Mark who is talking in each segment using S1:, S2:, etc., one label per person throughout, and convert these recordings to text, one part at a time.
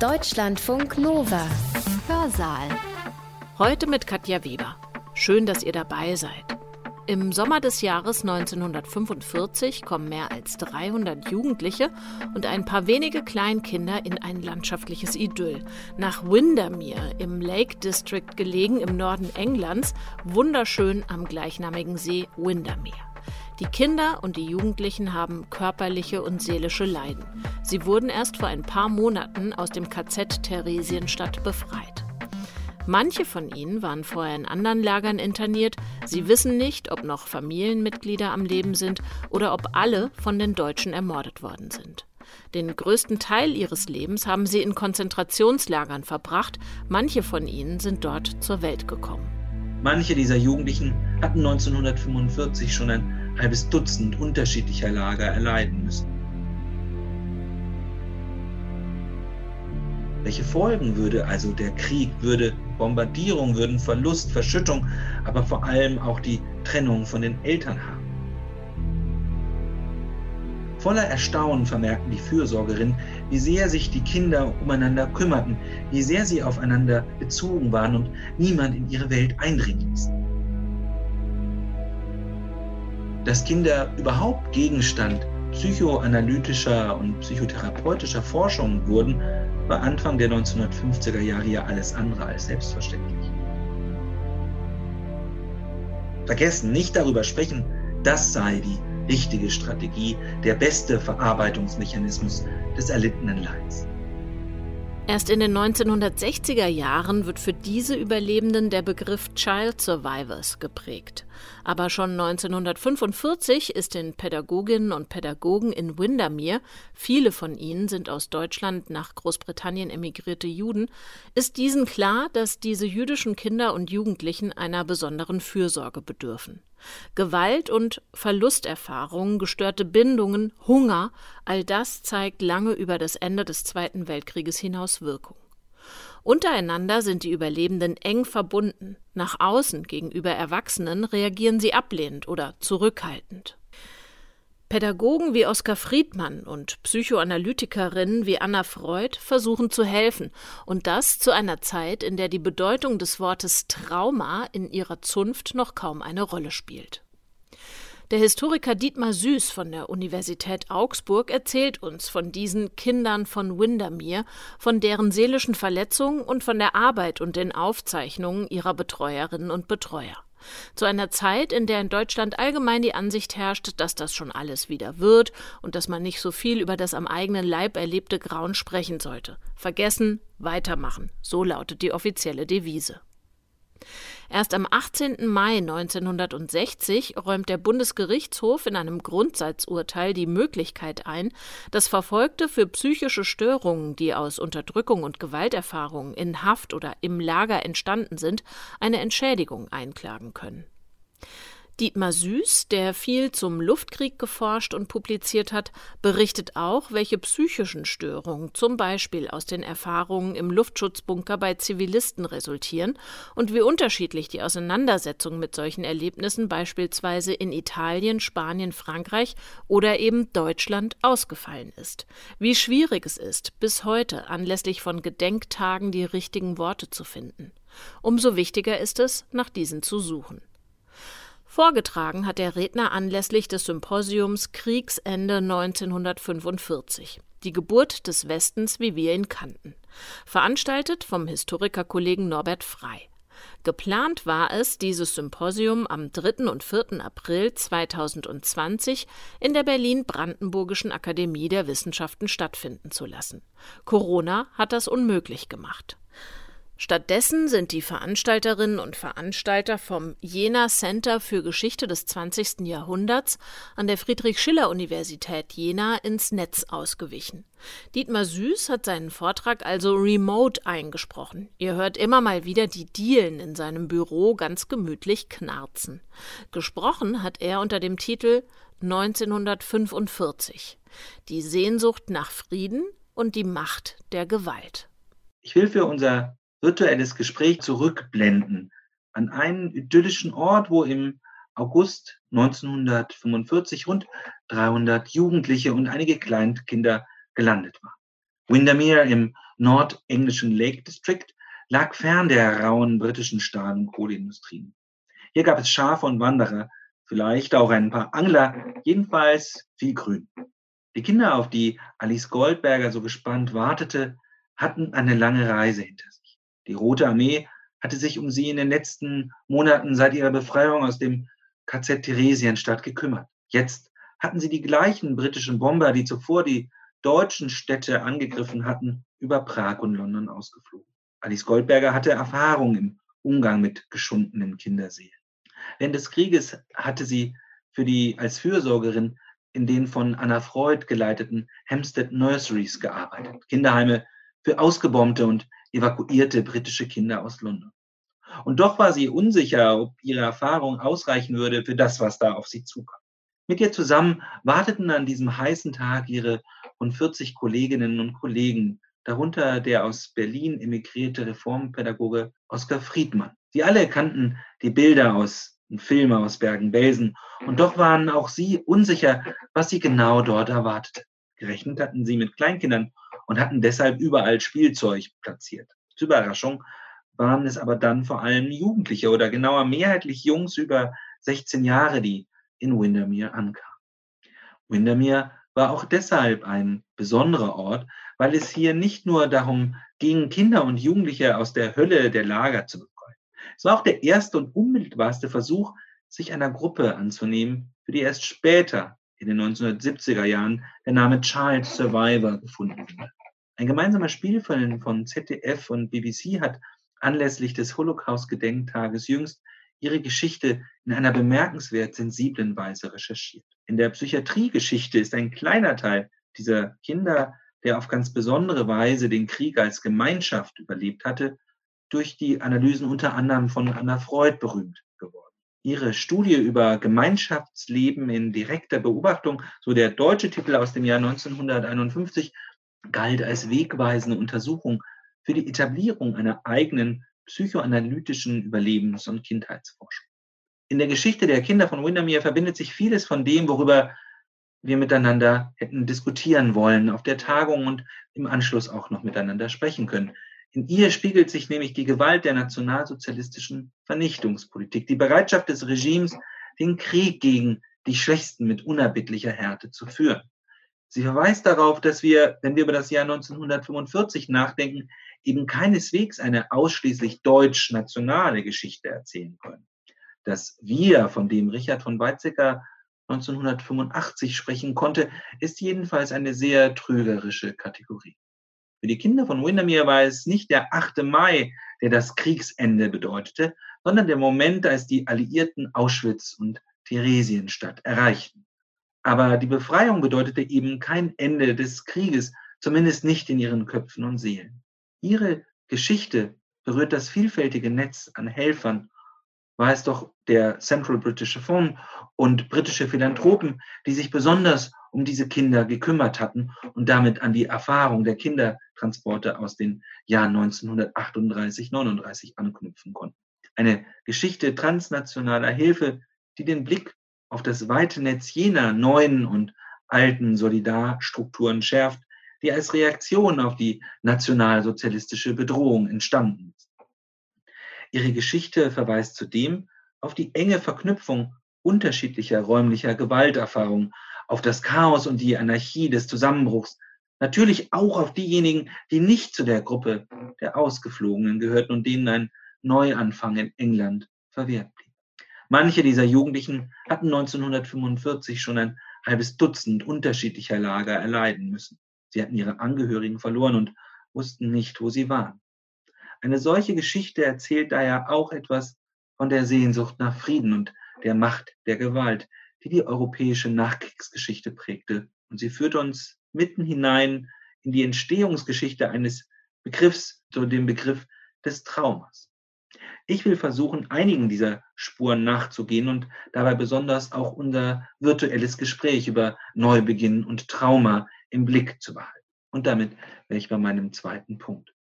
S1: Deutschlandfunk Nova. Hörsaal.
S2: Heute mit Katja Weber. Schön, dass ihr dabei seid. Im Sommer des Jahres 1945 kommen mehr als 300 Jugendliche und ein paar wenige Kleinkinder in ein landschaftliches Idyll. Nach Windermere im Lake District gelegen im Norden Englands, wunderschön am gleichnamigen See Windermere. Die Kinder und die Jugendlichen haben körperliche und seelische Leiden. Sie wurden erst vor ein paar Monaten aus dem KZ Theresienstadt befreit. Manche von ihnen waren vorher in anderen Lagern interniert. Sie wissen nicht, ob noch Familienmitglieder am Leben sind oder ob alle von den Deutschen ermordet worden sind. Den größten Teil ihres Lebens haben sie in Konzentrationslagern verbracht. Manche von ihnen sind dort zur Welt gekommen.
S3: Manche dieser Jugendlichen hatten 1945 schon ein halbes Dutzend unterschiedlicher Lager erleiden müssen. Welche Folgen würde also der Krieg, würde Bombardierung, würden Verlust, Verschüttung, aber vor allem auch die Trennung von den Eltern haben? Voller Erstaunen vermerkten die Fürsorgerinnen, wie sehr sich die Kinder umeinander kümmerten, wie sehr sie aufeinander bezogen waren und niemand in ihre Welt eindringen ließen dass Kinder überhaupt Gegenstand psychoanalytischer und psychotherapeutischer Forschung wurden, war Anfang der 1950er Jahre ja alles andere als selbstverständlich. Vergessen, nicht darüber sprechen, das sei die richtige Strategie, der beste Verarbeitungsmechanismus des erlittenen Leids.
S2: Erst in den 1960er Jahren wird für diese Überlebenden der Begriff Child Survivors geprägt. Aber schon 1945 ist den Pädagoginnen und Pädagogen in Windermere, viele von ihnen sind aus Deutschland nach Großbritannien emigrierte Juden, ist diesen klar, dass diese jüdischen Kinder und Jugendlichen einer besonderen Fürsorge bedürfen. Gewalt und Verlusterfahrungen, gestörte Bindungen, Hunger, all das zeigt lange über das Ende des Zweiten Weltkrieges hinaus Wirkung. Untereinander sind die Überlebenden eng verbunden. Nach außen gegenüber Erwachsenen reagieren sie ablehnend oder zurückhaltend. Pädagogen wie Oskar Friedmann und Psychoanalytikerinnen wie Anna Freud versuchen zu helfen, und das zu einer Zeit, in der die Bedeutung des Wortes Trauma in ihrer Zunft noch kaum eine Rolle spielt. Der Historiker Dietmar Süß von der Universität Augsburg erzählt uns von diesen Kindern von Windermere, von deren seelischen Verletzungen und von der Arbeit und den Aufzeichnungen ihrer Betreuerinnen und Betreuer. Zu einer Zeit, in der in Deutschland allgemein die Ansicht herrscht, dass das schon alles wieder wird und dass man nicht so viel über das am eigenen Leib erlebte Grauen sprechen sollte. Vergessen, weitermachen, so lautet die offizielle Devise. Erst am 18. Mai 1960 räumt der Bundesgerichtshof in einem Grundsatzurteil die Möglichkeit ein, dass Verfolgte für psychische Störungen, die aus Unterdrückung und Gewalterfahrungen in Haft oder im Lager entstanden sind, eine Entschädigung einklagen können. Dietmar Süß, der viel zum Luftkrieg geforscht und publiziert hat, berichtet auch, welche psychischen Störungen zum Beispiel aus den Erfahrungen im Luftschutzbunker bei Zivilisten resultieren und wie unterschiedlich die Auseinandersetzung mit solchen Erlebnissen beispielsweise in Italien, Spanien, Frankreich oder eben Deutschland ausgefallen ist. Wie schwierig es ist, bis heute anlässlich von Gedenktagen die richtigen Worte zu finden. Umso wichtiger ist es, nach diesen zu suchen. Vorgetragen hat der Redner anlässlich des Symposiums Kriegsende 1945. Die Geburt des Westens, wie wir ihn kannten. Veranstaltet vom Historikerkollegen Norbert Frei. Geplant war es, dieses Symposium am 3. und 4. April 2020 in der Berlin-Brandenburgischen Akademie der Wissenschaften stattfinden zu lassen. Corona hat das unmöglich gemacht. Stattdessen sind die Veranstalterinnen und Veranstalter vom Jena Center für Geschichte des 20. Jahrhunderts an der Friedrich-Schiller-Universität Jena ins Netz ausgewichen. Dietmar Süß hat seinen Vortrag also remote eingesprochen. Ihr hört immer mal wieder die Dielen in seinem Büro ganz gemütlich knarzen. Gesprochen hat er unter dem Titel 1945 Die Sehnsucht nach Frieden und die Macht der Gewalt.
S3: Ich will für unser virtuelles Gespräch zurückblenden an einen idyllischen Ort, wo im August 1945 rund 300 Jugendliche und einige Kleinkinder gelandet waren. Windermere im nordenglischen Lake District lag fern der rauen britischen Stahl- und Kohleindustrien. Hier gab es Schafe und Wanderer, vielleicht auch ein paar Angler, jedenfalls viel Grün. Die Kinder, auf die Alice Goldberger so gespannt wartete, hatten eine lange Reise hinter sich. Die Rote Armee hatte sich um sie in den letzten Monaten seit ihrer Befreiung aus dem KZ Theresienstadt gekümmert. Jetzt hatten sie die gleichen britischen Bomber, die zuvor die deutschen Städte angegriffen hatten, über Prag und London ausgeflogen. Alice Goldberger hatte Erfahrung im Umgang mit geschundenen Kinderseelen. Während des Krieges hatte sie für die als Fürsorgerin in den von Anna Freud geleiteten Hampstead Nurseries gearbeitet, Kinderheime für ausgebombte und evakuierte britische Kinder aus London. Und doch war sie unsicher, ob ihre Erfahrung ausreichen würde für das, was da auf sie zukam. Mit ihr zusammen warteten an diesem heißen Tag ihre rund 40 Kolleginnen und Kollegen, darunter der aus Berlin emigrierte Reformpädagoge Oskar Friedmann. Sie alle kannten die Bilder aus Filme aus Bergen-Belsen und doch waren auch sie unsicher, was sie genau dort erwartete. Gerechnet hatten sie mit Kleinkindern und hatten deshalb überall Spielzeug platziert. Zur Überraschung waren es aber dann vor allem Jugendliche oder genauer mehrheitlich Jungs über 16 Jahre, die in Windermere ankamen. Windermere war auch deshalb ein besonderer Ort, weil es hier nicht nur darum ging, Kinder und Jugendliche aus der Hölle der Lager zu befreien. Es war auch der erste und unmittelbarste Versuch, sich einer Gruppe anzunehmen, für die erst später, in den 1970er Jahren, der Name Child Survivor gefunden wurde. Ein gemeinsamer Spielfilm von ZDF und BBC hat anlässlich des Holocaust-Gedenktages jüngst ihre Geschichte in einer bemerkenswert sensiblen Weise recherchiert. In der Psychiatriegeschichte ist ein kleiner Teil dieser Kinder, der auf ganz besondere Weise den Krieg als Gemeinschaft überlebt hatte, durch die Analysen unter anderem von Anna Freud berühmt. Ihre Studie über Gemeinschaftsleben in direkter Beobachtung, so der deutsche Titel aus dem Jahr 1951, galt als wegweisende Untersuchung für die Etablierung einer eigenen psychoanalytischen Überlebens- und Kindheitsforschung. In der Geschichte der Kinder von Windermere verbindet sich vieles von dem, worüber wir miteinander hätten diskutieren wollen auf der Tagung und im Anschluss auch noch miteinander sprechen können. In ihr spiegelt sich nämlich die Gewalt der nationalsozialistischen Vernichtungspolitik, die Bereitschaft des Regimes, den Krieg gegen die Schwächsten mit unerbittlicher Härte zu führen. Sie verweist darauf, dass wir, wenn wir über das Jahr 1945 nachdenken, eben keineswegs eine ausschließlich deutsch-nationale Geschichte erzählen können. Das Wir, von dem Richard von Weizsäcker 1985 sprechen konnte, ist jedenfalls eine sehr trügerische Kategorie. Für die Kinder von Windermere war es nicht der 8. Mai, der das Kriegsende bedeutete, sondern der Moment, als die Alliierten Auschwitz und Theresienstadt erreichten. Aber die Befreiung bedeutete eben kein Ende des Krieges, zumindest nicht in ihren Köpfen und Seelen. Ihre Geschichte berührt das vielfältige Netz an Helfern, war es doch der Central British Fund und britische Philanthropen, die sich besonders um diese Kinder gekümmert hatten und damit an die Erfahrung der Kindertransporte aus den Jahren 1938, 39 anknüpfen konnten. Eine Geschichte transnationaler Hilfe, die den Blick auf das weite Netz jener neuen und alten Solidarstrukturen schärft, die als Reaktion auf die nationalsozialistische Bedrohung entstanden ist. Ihre Geschichte verweist zudem auf die enge Verknüpfung unterschiedlicher räumlicher Gewalterfahrungen, auf das Chaos und die Anarchie des Zusammenbruchs, natürlich auch auf diejenigen, die nicht zu der Gruppe der Ausgeflogenen gehörten und denen ein Neuanfang in England verwehrt blieb. Manche dieser Jugendlichen hatten 1945 schon ein halbes Dutzend unterschiedlicher Lager erleiden müssen. Sie hatten ihre Angehörigen verloren und wussten nicht, wo sie waren. Eine solche Geschichte erzählt daher auch etwas von der Sehnsucht nach Frieden und der Macht der Gewalt, die die europäische Nachkriegsgeschichte prägte. Und sie führt uns mitten hinein in die Entstehungsgeschichte eines Begriffs, so dem Begriff des Traumas. Ich will versuchen, einigen dieser Spuren nachzugehen und dabei besonders auch unser virtuelles Gespräch über Neubeginn und Trauma im Blick zu behalten. Und damit wäre ich bei meinem zweiten Punkt.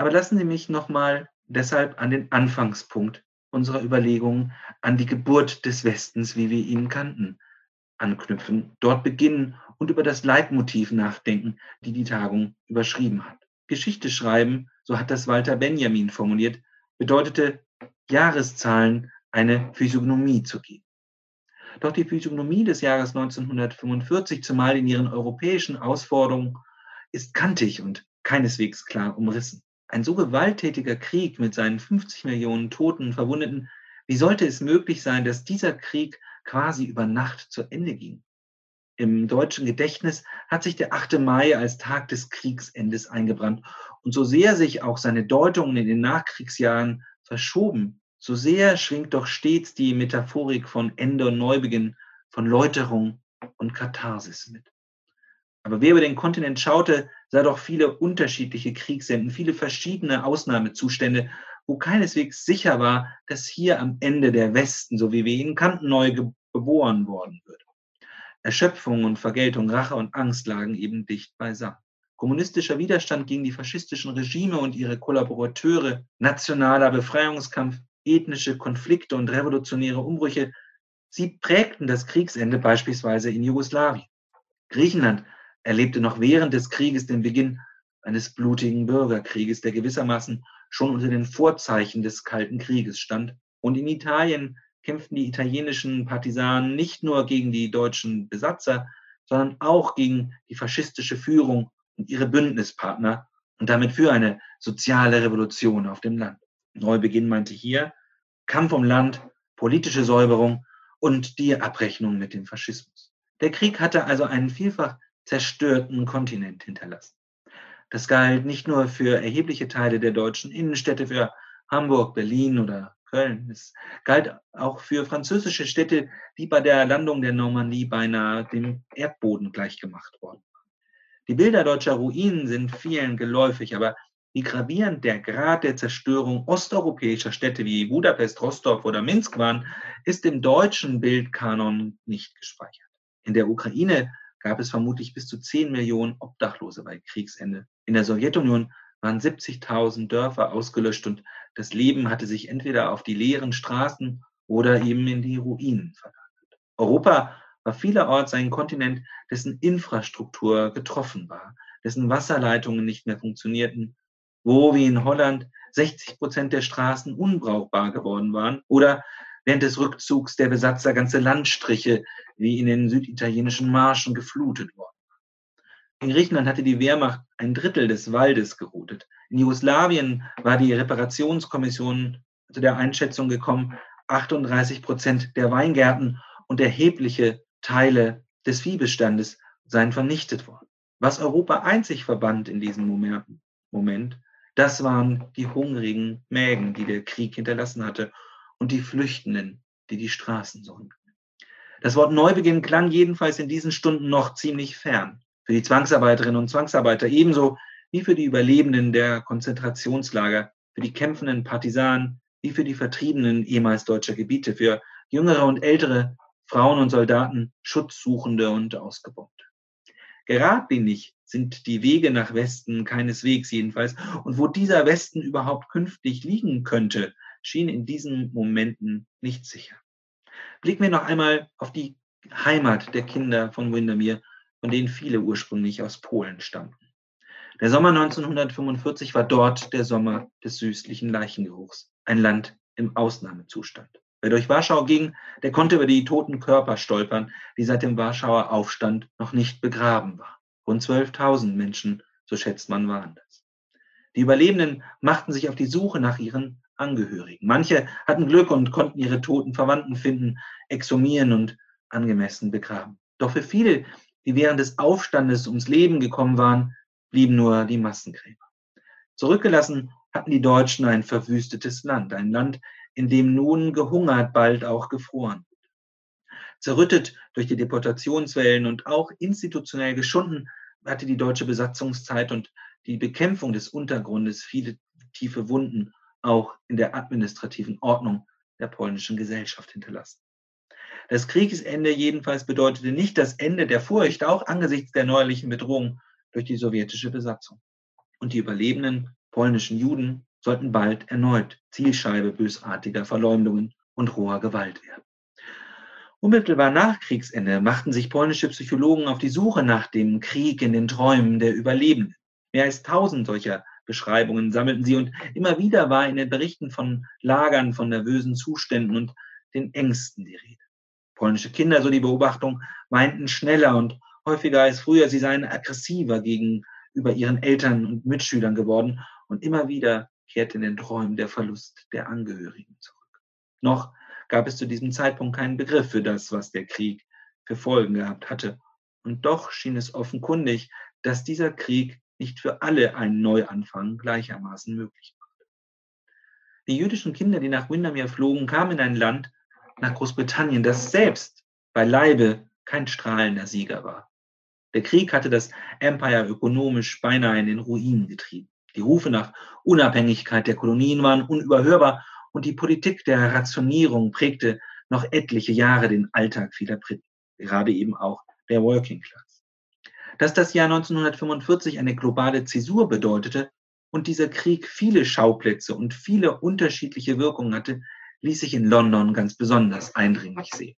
S3: Aber lassen Sie mich nochmal deshalb an den Anfangspunkt unserer Überlegungen, an die Geburt des Westens, wie wir ihn kannten, anknüpfen, dort beginnen und über das Leitmotiv nachdenken, die die Tagung überschrieben hat. Geschichte schreiben, so hat das Walter Benjamin formuliert, bedeutete Jahreszahlen eine Physiognomie zu geben. Doch die Physiognomie des Jahres 1945, zumal in ihren europäischen Ausforderungen, ist kantig und keineswegs klar umrissen. Ein so gewalttätiger Krieg mit seinen 50 Millionen Toten und Verwundeten, wie sollte es möglich sein, dass dieser Krieg quasi über Nacht zu Ende ging? Im deutschen Gedächtnis hat sich der 8. Mai als Tag des Kriegsendes eingebrannt. Und so sehr sich auch seine Deutungen in den Nachkriegsjahren verschoben, so sehr schwingt doch stets die Metaphorik von Ende und Neubeginn, von Läuterung und Katharsis mit. Aber wer über den Kontinent schaute, sah doch viele unterschiedliche Kriegsenden, viele verschiedene Ausnahmezustände, wo keineswegs sicher war, dass hier am Ende der Westen, so wie wir ihn kannten, neu geboren worden würde. Erschöpfung und Vergeltung, Rache und Angst lagen eben dicht beisammen. Kommunistischer Widerstand gegen die faschistischen Regime und ihre Kollaborateure, nationaler Befreiungskampf, ethnische Konflikte und revolutionäre Umbrüche, sie prägten das Kriegsende beispielsweise in Jugoslawien. Griechenland erlebte noch während des Krieges den Beginn eines blutigen Bürgerkrieges, der gewissermaßen schon unter den Vorzeichen des Kalten Krieges stand. Und in Italien kämpften die italienischen Partisanen nicht nur gegen die deutschen Besatzer, sondern auch gegen die faschistische Führung und ihre Bündnispartner und damit für eine soziale Revolution auf dem Land. Neubeginn meinte hier Kampf um Land, politische Säuberung und die Abrechnung mit dem Faschismus. Der Krieg hatte also einen vielfach zerstörten Kontinent hinterlassen. Das galt nicht nur für erhebliche Teile der deutschen Innenstädte, für Hamburg, Berlin oder Köln. Es galt auch für französische Städte, die bei der Landung der Normandie beinahe dem Erdboden gleichgemacht worden waren. Die Bilder deutscher Ruinen sind vielen geläufig, aber wie gravierend der Grad der Zerstörung osteuropäischer Städte wie Budapest, Rostock oder Minsk waren, ist im deutschen Bildkanon nicht gespeichert. In der Ukraine gab es vermutlich bis zu 10 Millionen Obdachlose bei Kriegsende. In der Sowjetunion waren 70.000 Dörfer ausgelöscht und das Leben hatte sich entweder auf die leeren Straßen oder eben in die Ruinen verlagert. Europa war vielerorts ein Kontinent, dessen Infrastruktur getroffen war, dessen Wasserleitungen nicht mehr funktionierten, wo wie in Holland 60 Prozent der Straßen unbrauchbar geworden waren oder während des Rückzugs der Besatzer ganze Landstriche wie in den süditalienischen Marschen geflutet worden. In Griechenland hatte die Wehrmacht ein Drittel des Waldes gerodet. In Jugoslawien war die Reparationskommission zu der Einschätzung gekommen, 38 Prozent der Weingärten und erhebliche Teile des Viehbestandes seien vernichtet worden. Was Europa einzig verband in diesem Moment, das waren die hungrigen Mägen, die der Krieg hinterlassen hatte und die Flüchtenden, die die Straßen säumten. Das Wort Neubeginn klang jedenfalls in diesen Stunden noch ziemlich fern. Für die Zwangsarbeiterinnen und Zwangsarbeiter ebenso wie für die Überlebenden der Konzentrationslager, für die kämpfenden Partisanen, wie für die Vertriebenen ehemals deutscher Gebiete, für jüngere und ältere Frauen und Soldaten, Schutzsuchende und Ausgebombte. Geradlinig sind die Wege nach Westen keineswegs jedenfalls. Und wo dieser Westen überhaupt künftig liegen könnte, schien in diesen Momenten nicht sicher. Blicken wir noch einmal auf die Heimat der Kinder von Windermere, von denen viele ursprünglich aus Polen stammten. Der Sommer 1945 war dort der Sommer des süßlichen Leichengeruchs, ein Land im Ausnahmezustand. Wer durch Warschau ging, der konnte über die toten Körper stolpern, die seit dem Warschauer Aufstand noch nicht begraben waren. Rund 12.000 Menschen, so schätzt man, waren das. Die Überlebenden machten sich auf die Suche nach ihren Angehörigen. Manche hatten Glück und konnten ihre toten Verwandten finden, exhumieren und angemessen begraben. Doch für viele, die während des Aufstandes ums Leben gekommen waren, blieben nur die Massengräber. Zurückgelassen hatten die Deutschen ein verwüstetes Land, ein Land, in dem nun gehungert, bald auch gefroren Zerrüttet durch die Deportationswellen und auch institutionell geschunden, hatte die deutsche Besatzungszeit und die Bekämpfung des Untergrundes viele tiefe Wunden auch in der administrativen Ordnung der polnischen Gesellschaft hinterlassen. Das Kriegsende jedenfalls bedeutete nicht das Ende der Furcht, auch angesichts der neuerlichen Bedrohung durch die sowjetische Besatzung. Und die überlebenden polnischen Juden sollten bald erneut Zielscheibe bösartiger Verleumdungen und roher Gewalt werden. Unmittelbar nach Kriegsende machten sich polnische Psychologen auf die Suche nach dem Krieg in den Träumen der Überlebenden. Mehr als tausend solcher Beschreibungen sammelten sie und immer wieder war in den Berichten von Lagern, von nervösen Zuständen und den Ängsten die Rede. Polnische Kinder, so die Beobachtung, weinten schneller und häufiger als früher. Sie seien aggressiver gegenüber ihren Eltern und Mitschülern geworden und immer wieder kehrte in den Träumen der Verlust der Angehörigen zurück. Noch gab es zu diesem Zeitpunkt keinen Begriff für das, was der Krieg für Folgen gehabt hatte. Und doch schien es offenkundig, dass dieser Krieg nicht für alle einen Neuanfang gleichermaßen möglich machte. Die jüdischen Kinder, die nach Windermere flogen, kamen in ein Land, nach Großbritannien, das selbst beileibe kein strahlender Sieger war. Der Krieg hatte das Empire ökonomisch beinahe in den Ruin getrieben. Die Rufe nach Unabhängigkeit der Kolonien waren unüberhörbar und die Politik der Rationierung prägte noch etliche Jahre den Alltag vieler Briten, gerade eben auch der Working Class. Dass das Jahr 1945 eine globale Zäsur bedeutete und dieser Krieg viele Schauplätze und viele unterschiedliche Wirkungen hatte, ließ sich in London ganz besonders eindringlich sehen.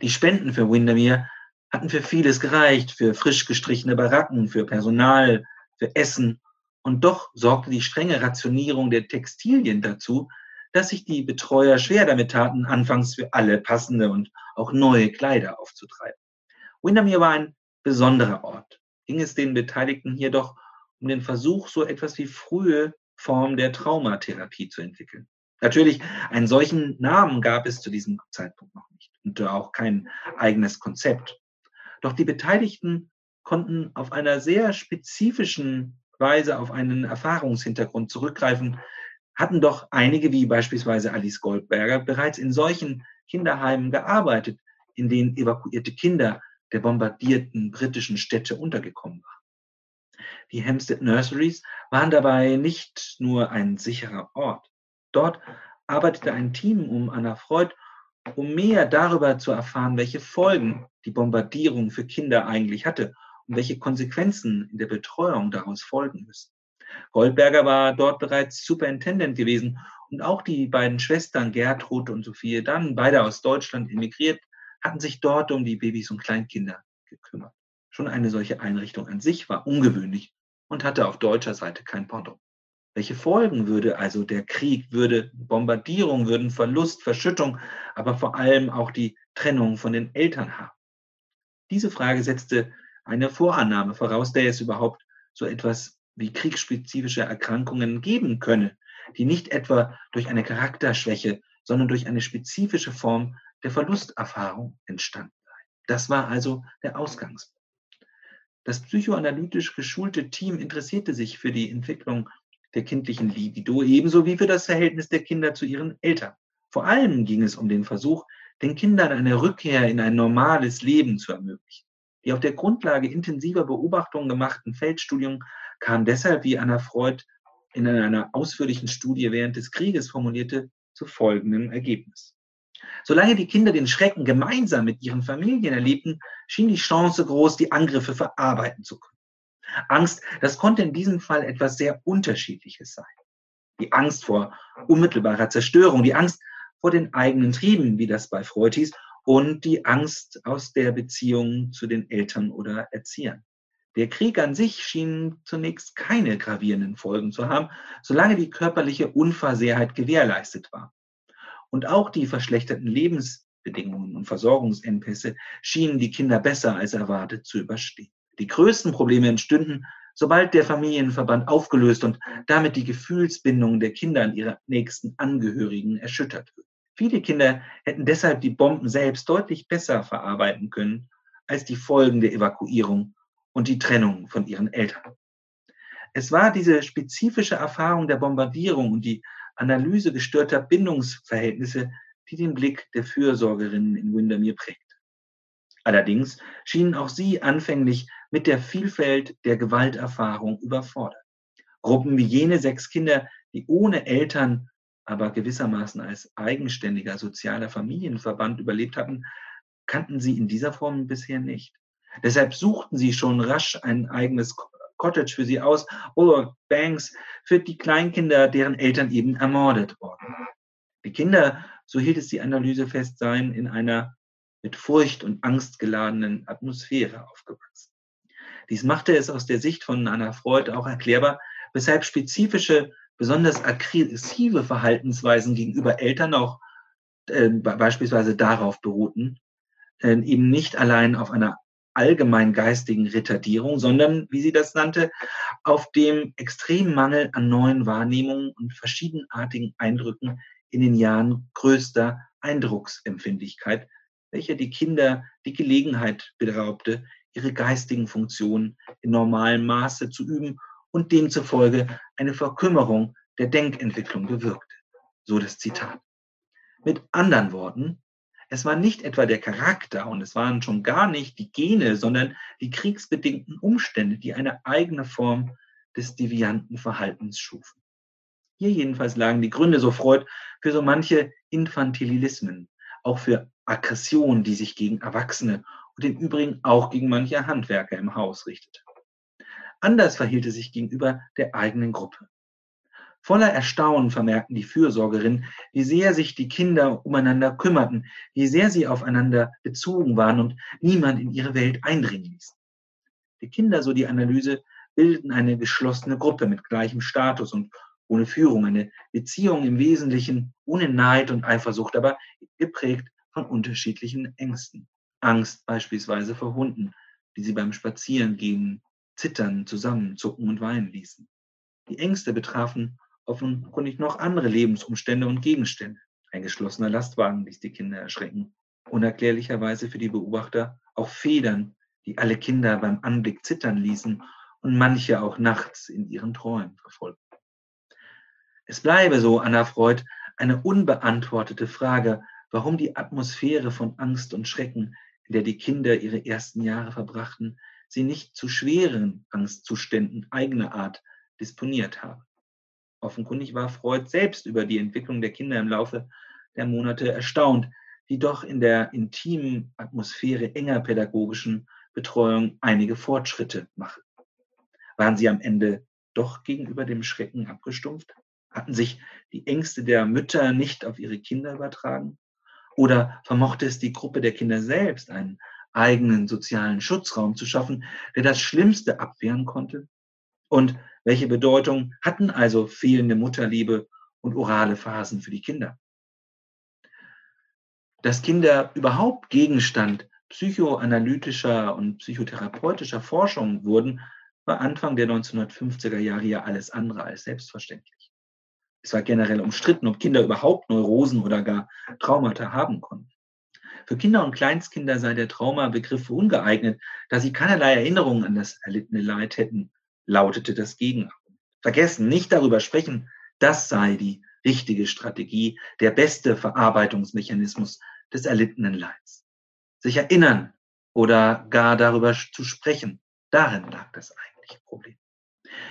S3: Die Spenden für Windermere hatten für vieles gereicht, für frisch gestrichene Baracken, für Personal, für Essen. Und doch sorgte die strenge Rationierung der Textilien dazu, dass sich die Betreuer schwer damit taten, anfangs für alle passende und auch neue Kleider aufzutreiben. Windermere war ein besonderer Ort. Ging es den Beteiligten hier doch um den Versuch, so etwas wie frühe Form der Traumatherapie zu entwickeln. Natürlich, einen solchen Namen gab es zu diesem Zeitpunkt noch nicht und auch kein eigenes Konzept. Doch die Beteiligten konnten auf einer sehr spezifischen Weise auf einen Erfahrungshintergrund zurückgreifen, hatten doch einige, wie beispielsweise Alice Goldberger, bereits in solchen Kinderheimen gearbeitet, in denen evakuierte Kinder der bombardierten britischen Städte untergekommen waren. Die Hampstead Nurseries waren dabei nicht nur ein sicherer Ort. Dort arbeitete ein Team um Anna Freud um mehr darüber zu erfahren, welche Folgen die Bombardierung für Kinder eigentlich hatte und welche Konsequenzen in der Betreuung daraus folgen müssen. Goldberger war dort bereits Superintendent gewesen und auch die beiden Schwestern Gertrud und Sophie Dann, beide aus Deutschland emigriert, hatten sich dort um die Babys und Kleinkinder gekümmert. Schon eine solche Einrichtung an sich war ungewöhnlich und hatte auf deutscher Seite kein Pendant. Welche Folgen würde also der Krieg, würde Bombardierung, würden Verlust, Verschüttung, aber vor allem auch die Trennung von den Eltern haben? Diese Frage setzte eine Vorannahme voraus, der es überhaupt so etwas wie kriegsspezifische Erkrankungen geben könne, die nicht etwa durch eine Charakterschwäche, sondern durch eine spezifische Form der Verlusterfahrung entstanden seien. Das war also der Ausgangspunkt. Das psychoanalytisch geschulte Team interessierte sich für die Entwicklung der kindlichen Libido, ebenso wie für das Verhältnis der Kinder zu ihren Eltern. Vor allem ging es um den Versuch, den Kindern eine Rückkehr in ein normales Leben zu ermöglichen. Die auf der Grundlage intensiver Beobachtungen gemachten Feldstudien kamen deshalb, wie Anna Freud in einer ausführlichen Studie während des Krieges formulierte, zu folgendem Ergebnis. Solange die Kinder den Schrecken gemeinsam mit ihren Familien erlebten, schien die Chance groß, die Angriffe verarbeiten zu können. Angst, das konnte in diesem Fall etwas sehr Unterschiedliches sein. Die Angst vor unmittelbarer Zerstörung, die Angst vor den eigenen Trieben, wie das bei Freud hieß, und die Angst aus der Beziehung zu den Eltern oder Erziehern. Der Krieg an sich schien zunächst keine gravierenden Folgen zu haben, solange die körperliche Unversehrtheit gewährleistet war. Und auch die verschlechterten Lebensbedingungen und Versorgungsengpässe schienen die Kinder besser als erwartet zu überstehen. Die größten Probleme entstünden, sobald der Familienverband aufgelöst und damit die Gefühlsbindung der Kinder an ihre nächsten Angehörigen erschüttert wird. Viele Kinder hätten deshalb die Bomben selbst deutlich besser verarbeiten können als die Folgen der Evakuierung und die Trennung von ihren Eltern. Es war diese spezifische Erfahrung der Bombardierung und die Analyse gestörter Bindungsverhältnisse, die den Blick der Fürsorgerinnen in Windermere prägt. Allerdings schienen auch sie anfänglich mit der Vielfalt der Gewalterfahrung überfordert. Gruppen wie jene sechs Kinder, die ohne Eltern, aber gewissermaßen als eigenständiger sozialer Familienverband überlebt hatten, kannten sie in dieser Form bisher nicht. Deshalb suchten sie schon rasch ein eigenes Cottage für sie aus oder Banks für die Kleinkinder, deren Eltern eben ermordet wurden. Die Kinder, so hielt es die Analyse fest, seien in einer mit Furcht und Angst geladenen Atmosphäre aufgewachsen. Dies machte es aus der Sicht von Anna Freud auch erklärbar, weshalb spezifische, besonders aggressive Verhaltensweisen gegenüber Eltern auch äh, beispielsweise darauf beruhten, äh, eben nicht allein auf einer allgemein geistigen Retardierung, sondern, wie sie das nannte, auf dem extremen Mangel an neuen Wahrnehmungen und verschiedenartigen Eindrücken in den Jahren größter Eindrucksempfindlichkeit, welche die Kinder die Gelegenheit beraubte, ihre geistigen Funktionen in normalem Maße zu üben und demzufolge eine Verkümmerung der Denkentwicklung bewirkte. So das Zitat. Mit anderen Worten, es war nicht etwa der Charakter und es waren schon gar nicht die Gene, sondern die kriegsbedingten Umstände, die eine eigene Form des devianten Verhaltens schufen. Hier jedenfalls lagen die Gründe, so Freud, für so manche Infantilismen, auch für Aggression, die sich gegen Erwachsene und im Übrigen auch gegen manche Handwerker im Haus richtete. Anders verhielt es sich gegenüber der eigenen Gruppe. Voller Erstaunen vermerkten die Fürsorgerinnen, wie sehr sich die Kinder umeinander kümmerten, wie sehr sie aufeinander bezogen waren und niemand in ihre Welt eindringen ließen. Die Kinder, so die Analyse, bildeten eine geschlossene Gruppe mit gleichem Status und ohne Führung, eine Beziehung im Wesentlichen ohne Neid und Eifersucht, aber geprägt von unterschiedlichen Ängsten. Angst beispielsweise vor Hunden, die sie beim Spazierengehen zittern, zusammenzucken und weinen ließen. Die Ängste betrafen offenkundig noch andere Lebensumstände und Gegenstände. Ein geschlossener Lastwagen ließ die Kinder erschrecken. Unerklärlicherweise für die Beobachter auch Federn, die alle Kinder beim Anblick zittern ließen und manche auch nachts in ihren Träumen verfolgten. Es bleibe, so Anna Freud, eine unbeantwortete Frage, warum die Atmosphäre von Angst und Schrecken, in der die Kinder ihre ersten Jahre verbrachten, sie nicht zu schweren Angstzuständen eigener Art disponiert habe. Offenkundig war Freud selbst über die Entwicklung der Kinder im Laufe der Monate erstaunt, die doch in der intimen Atmosphäre enger pädagogischen Betreuung einige Fortschritte machten. Waren sie am Ende doch gegenüber dem Schrecken abgestumpft? Hatten sich die Ängste der Mütter nicht auf ihre Kinder übertragen? Oder vermochte es die Gruppe der Kinder selbst, einen eigenen sozialen Schutzraum zu schaffen, der das Schlimmste abwehren konnte? Und welche Bedeutung hatten also fehlende Mutterliebe und orale Phasen für die Kinder? Dass Kinder überhaupt Gegenstand psychoanalytischer und psychotherapeutischer Forschung wurden, war Anfang der 1950er Jahre ja alles andere als selbstverständlich. Es war generell umstritten, ob Kinder überhaupt Neurosen oder gar Traumata haben konnten. Für Kinder und Kleinstkinder sei der Traumabegriff ungeeignet, da sie keinerlei Erinnerungen an das erlittene Leid hätten lautete das Gegenargument. Vergessen, nicht darüber sprechen, das sei die richtige Strategie, der beste Verarbeitungsmechanismus des erlittenen Leids. Sich erinnern oder gar darüber zu sprechen, darin lag das eigentliche Problem.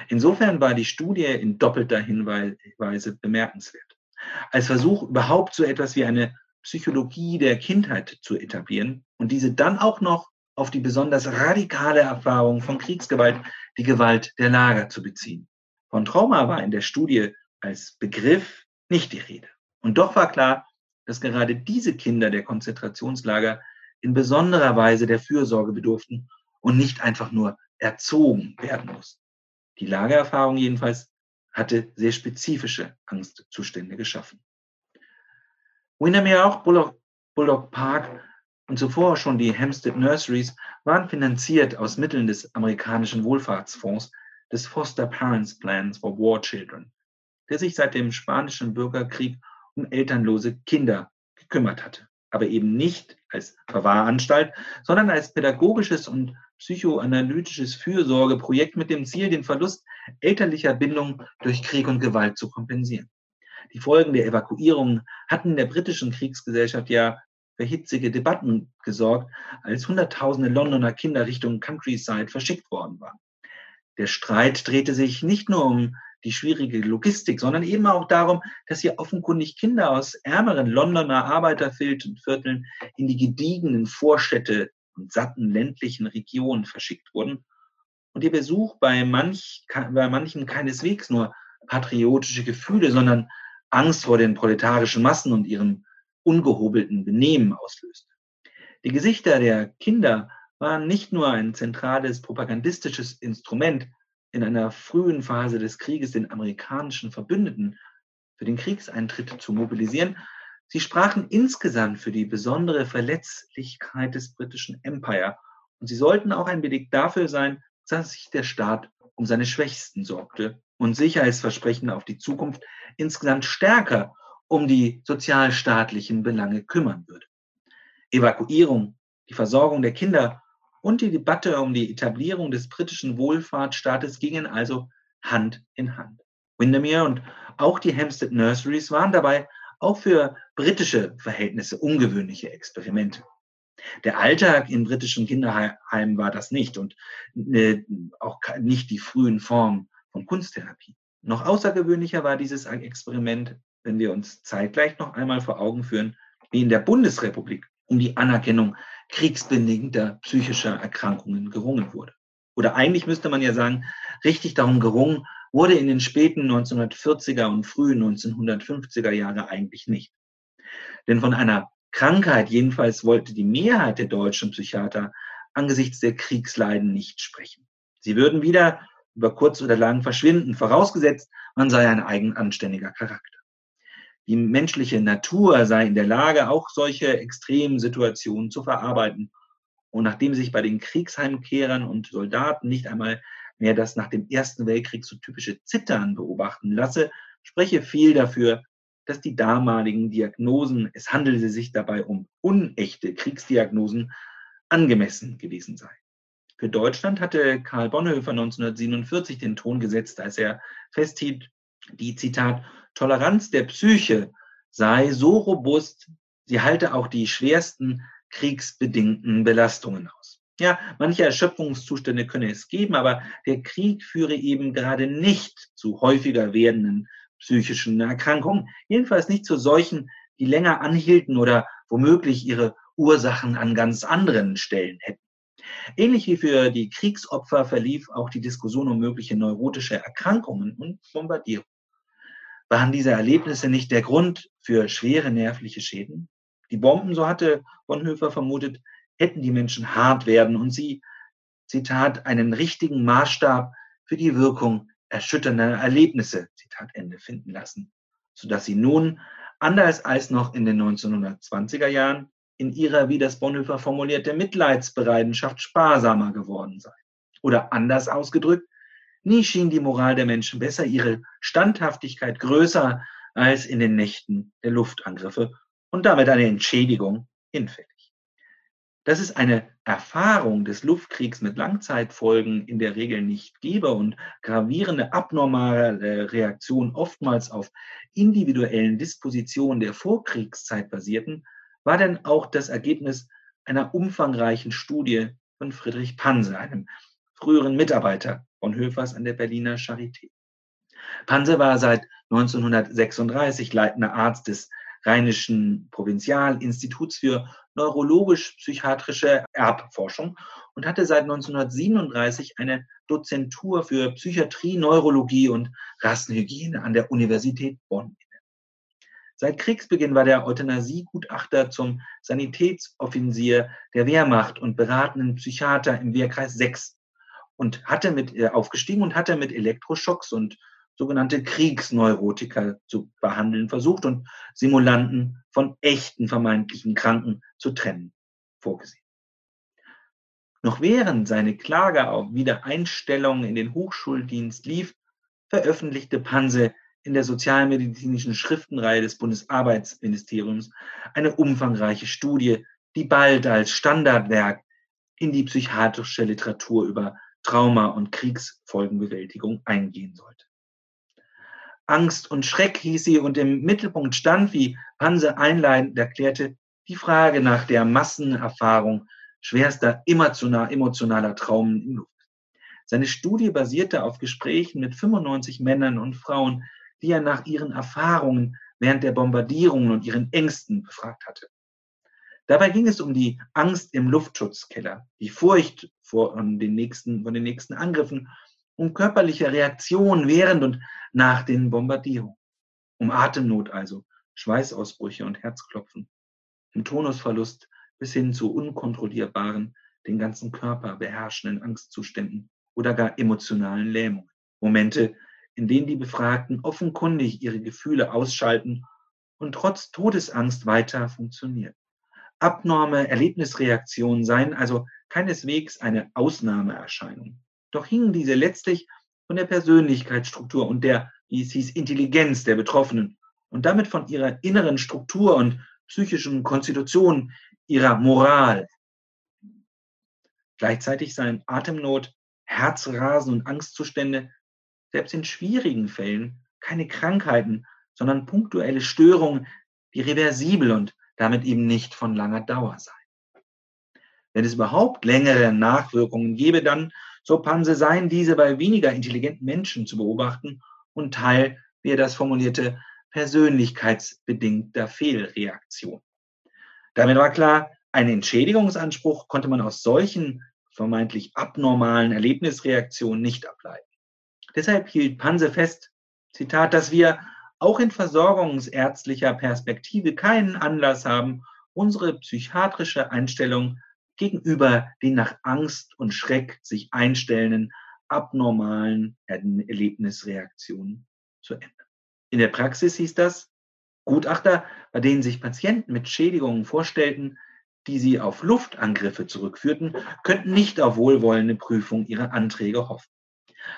S3: Insofern war die Studie in doppelter Hinweise bemerkenswert. Als Versuch, überhaupt so etwas wie eine Psychologie der Kindheit zu etablieren und diese dann auch noch auf die besonders radikale Erfahrung von Kriegsgewalt, die Gewalt der Lager zu beziehen. Von Trauma war in der Studie als Begriff nicht die Rede. Und doch war klar, dass gerade diese Kinder der Konzentrationslager in besonderer Weise der Fürsorge bedurften und nicht einfach nur erzogen werden mussten. Die Lagererfahrung jedenfalls hatte sehr spezifische Angstzustände geschaffen. Windermere auch Bullock, Bullock Park und zuvor schon die Hampstead Nurseries waren finanziert aus Mitteln des amerikanischen Wohlfahrtsfonds des Foster Parents Plans for War Children, der sich seit dem spanischen Bürgerkrieg um elternlose Kinder gekümmert hatte, aber eben nicht als Verwahranstalt, sondern als pädagogisches und psychoanalytisches Fürsorgeprojekt mit dem Ziel, den Verlust elterlicher Bindung durch Krieg und Gewalt zu kompensieren. Die Folgen der Evakuierung hatten in der britischen Kriegsgesellschaft ja für hitzige Debatten gesorgt, als Hunderttausende Londoner Kinder Richtung Countryside verschickt worden waren. Der Streit drehte sich nicht nur um die schwierige Logistik, sondern eben auch darum, dass hier offenkundig Kinder aus ärmeren Londoner Arbeitervierteln in die gediegenen Vorstädte und satten ländlichen Regionen verschickt wurden und ihr Besuch bei, manch, bei manchen keineswegs nur patriotische Gefühle, sondern Angst vor den proletarischen Massen und ihrem ungehobelten Benehmen auslöste. Die Gesichter der Kinder waren nicht nur ein zentrales propagandistisches Instrument in einer frühen Phase des Krieges den amerikanischen Verbündeten für den Kriegseintritt zu mobilisieren, sie sprachen insgesamt für die besondere Verletzlichkeit des britischen Empire und sie sollten auch ein Beleg dafür sein, dass sich der Staat um seine Schwächsten sorgte und Sicherheitsversprechen auf die Zukunft insgesamt stärker um die sozialstaatlichen Belange kümmern würde. Evakuierung, die Versorgung der Kinder und die Debatte um die Etablierung des britischen Wohlfahrtsstaates gingen also Hand in Hand. Windermere und auch die Hampstead Nurseries waren dabei auch für britische Verhältnisse ungewöhnliche Experimente. Der Alltag in britischen Kinderheimen war das nicht und äh, auch nicht die frühen Formen von Kunsttherapie. Noch außergewöhnlicher war dieses Experiment, wenn wir uns zeitgleich noch einmal vor Augen führen, wie in der Bundesrepublik um die Anerkennung kriegsbedingter psychischer Erkrankungen gerungen wurde. Oder eigentlich müsste man ja sagen, richtig darum gerungen wurde in den späten 1940er und frühen 1950er Jahre eigentlich nicht. Denn von einer Krankheit jedenfalls wollte die Mehrheit der deutschen Psychiater angesichts der Kriegsleiden nicht sprechen. Sie würden wieder über kurz oder lang verschwinden, vorausgesetzt, man sei ein eigenanständiger Charakter. Die menschliche Natur sei in der Lage, auch solche extremen Situationen zu verarbeiten. Und nachdem sich bei den Kriegsheimkehrern und Soldaten nicht einmal mehr das nach dem Ersten Weltkrieg so typische Zittern beobachten lasse, spreche viel dafür, dass die damaligen Diagnosen, es handelte sich dabei um unechte Kriegsdiagnosen, angemessen gewesen sei. Für Deutschland hatte Karl Bonhoeffer 1947 den Ton gesetzt, als er festhielt, die Zitat Toleranz der Psyche sei so robust, sie halte auch die schwersten kriegsbedingten Belastungen aus. Ja, manche Erschöpfungszustände könne es geben, aber der Krieg führe eben gerade nicht zu häufiger werdenden psychischen Erkrankungen, jedenfalls nicht zu solchen, die länger anhielten oder womöglich ihre Ursachen an ganz anderen Stellen hätten. Ähnlich wie für die Kriegsopfer verlief auch die Diskussion um mögliche neurotische Erkrankungen und Bombardierungen. Waren diese Erlebnisse nicht der Grund für schwere nervliche Schäden? Die Bomben, so hatte Bonhoeffer vermutet, hätten die Menschen hart werden und sie, Zitat, einen richtigen Maßstab für die Wirkung erschütternder Erlebnisse, Zitat Ende, finden lassen, sodass sie nun, anders als noch in den 1920er Jahren, in ihrer, wie das Bonhoeffer formulierte, Mitleidsbereitschaft sparsamer geworden sei. Oder anders ausgedrückt, nie schien die Moral der Menschen besser, ihre Standhaftigkeit größer als in den Nächten der Luftangriffe und damit eine Entschädigung hinfällig. Dass es eine Erfahrung des Luftkriegs mit Langzeitfolgen in der Regel nicht gebe und gravierende abnormale Reaktionen oftmals auf individuellen Dispositionen der Vorkriegszeit basierten, war denn auch das Ergebnis einer umfangreichen Studie von Friedrich Panse, einem früheren Mitarbeiter von Höfers an der Berliner Charité. Panse war seit 1936 leitender Arzt des Rheinischen Provinzialinstituts für neurologisch-psychiatrische Erbforschung und hatte seit 1937 eine Dozentur für Psychiatrie, Neurologie und Rassenhygiene an der Universität Bonn. Seit Kriegsbeginn war der Euthanasiegutachter zum Sanitätsoffensier der Wehrmacht und beratenden Psychiater im Wehrkreis 6 und hatte mit äh, aufgestiegen und hatte mit Elektroschocks und sogenannte Kriegsneurotiker zu behandeln versucht und Simulanten von echten vermeintlichen Kranken zu trennen vorgesehen. Noch während seine Klage auf Wiedereinstellung in den Hochschuldienst lief, veröffentlichte Panse in der sozialmedizinischen Schriftenreihe des Bundesarbeitsministeriums eine umfangreiche Studie, die bald als Standardwerk in die psychiatrische Literatur über Trauma- und Kriegsfolgenbewältigung eingehen sollte. Angst und Schreck hieß sie und im Mittelpunkt stand, wie Panse einleitend erklärte, die Frage nach der Massenerfahrung schwerster emotionaler Traumen in Luft. Seine Studie basierte auf Gesprächen mit 95 Männern und Frauen, die er nach ihren Erfahrungen während der Bombardierungen und ihren Ängsten befragt hatte. Dabei ging es um die Angst im Luftschutzkeller, die Furcht vor den nächsten, von den nächsten Angriffen, um körperliche Reaktionen während und nach den Bombardierungen, um Atemnot also, Schweißausbrüche und Herzklopfen, um Tonusverlust bis hin zu unkontrollierbaren den ganzen Körper beherrschenden Angstzuständen oder gar emotionalen Lähmungen. Momente, in denen die Befragten offenkundig ihre Gefühle ausschalten und trotz Todesangst weiter funktionieren. Abnorme Erlebnisreaktionen seien also keineswegs eine Ausnahmeerscheinung. Doch hingen diese letztlich von der Persönlichkeitsstruktur und der, wie es hieß, Intelligenz der Betroffenen und damit von ihrer inneren Struktur und psychischen Konstitution, ihrer Moral. Gleichzeitig seien Atemnot, Herzrasen und Angstzustände selbst in schwierigen Fällen keine Krankheiten, sondern punktuelle Störungen, die reversibel und damit eben nicht von langer Dauer seien. Wenn es überhaupt längere Nachwirkungen gäbe, dann, so Panse, seien diese bei weniger intelligenten Menschen zu beobachten und Teil, wie er das formulierte, persönlichkeitsbedingter Fehlreaktion. Damit war klar, einen Entschädigungsanspruch konnte man aus solchen vermeintlich abnormalen Erlebnisreaktionen nicht ableiten. Deshalb hielt Panse fest, Zitat, dass wir auch in versorgungsärztlicher Perspektive keinen Anlass haben, unsere psychiatrische Einstellung gegenüber den nach Angst und Schreck sich einstellenden abnormalen Erlebnisreaktionen zu ändern. In der Praxis hieß das, Gutachter, bei denen sich Patienten mit Schädigungen vorstellten, die sie auf Luftangriffe zurückführten, könnten nicht auf wohlwollende Prüfung ihrer Anträge hoffen.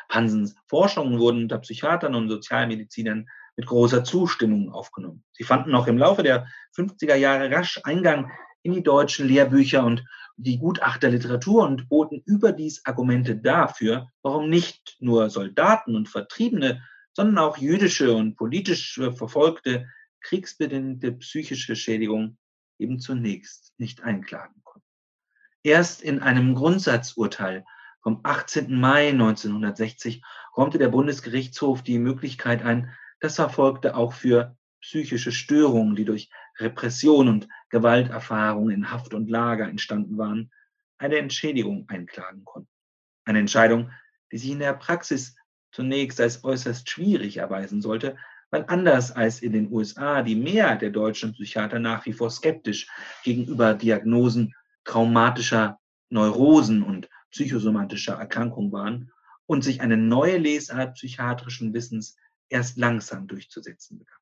S3: Hansens Forschungen wurden unter Psychiatern und Sozialmedizinern mit großer Zustimmung aufgenommen. Sie fanden auch im Laufe der 50er Jahre rasch Eingang in die deutschen Lehrbücher und die Gutachterliteratur und boten überdies Argumente dafür, warum nicht nur Soldaten und Vertriebene, sondern auch jüdische und politisch verfolgte kriegsbedingte psychische Schädigung eben zunächst nicht einklagen konnten. Erst in einem Grundsatzurteil vom 18. Mai 1960 räumte der Bundesgerichtshof die Möglichkeit ein, dass Verfolgte auch für psychische Störungen, die durch Repression und Gewalterfahrungen in Haft und Lager entstanden waren, eine Entschädigung einklagen konnten. Eine Entscheidung, die sich in der Praxis zunächst als äußerst schwierig erweisen sollte, weil anders als in den USA die Mehrheit der deutschen Psychiater nach wie vor skeptisch gegenüber Diagnosen traumatischer Neurosen und psychosomatischer Erkrankungen waren und sich eine neue Lesart psychiatrischen Wissens erst langsam durchzusetzen begann.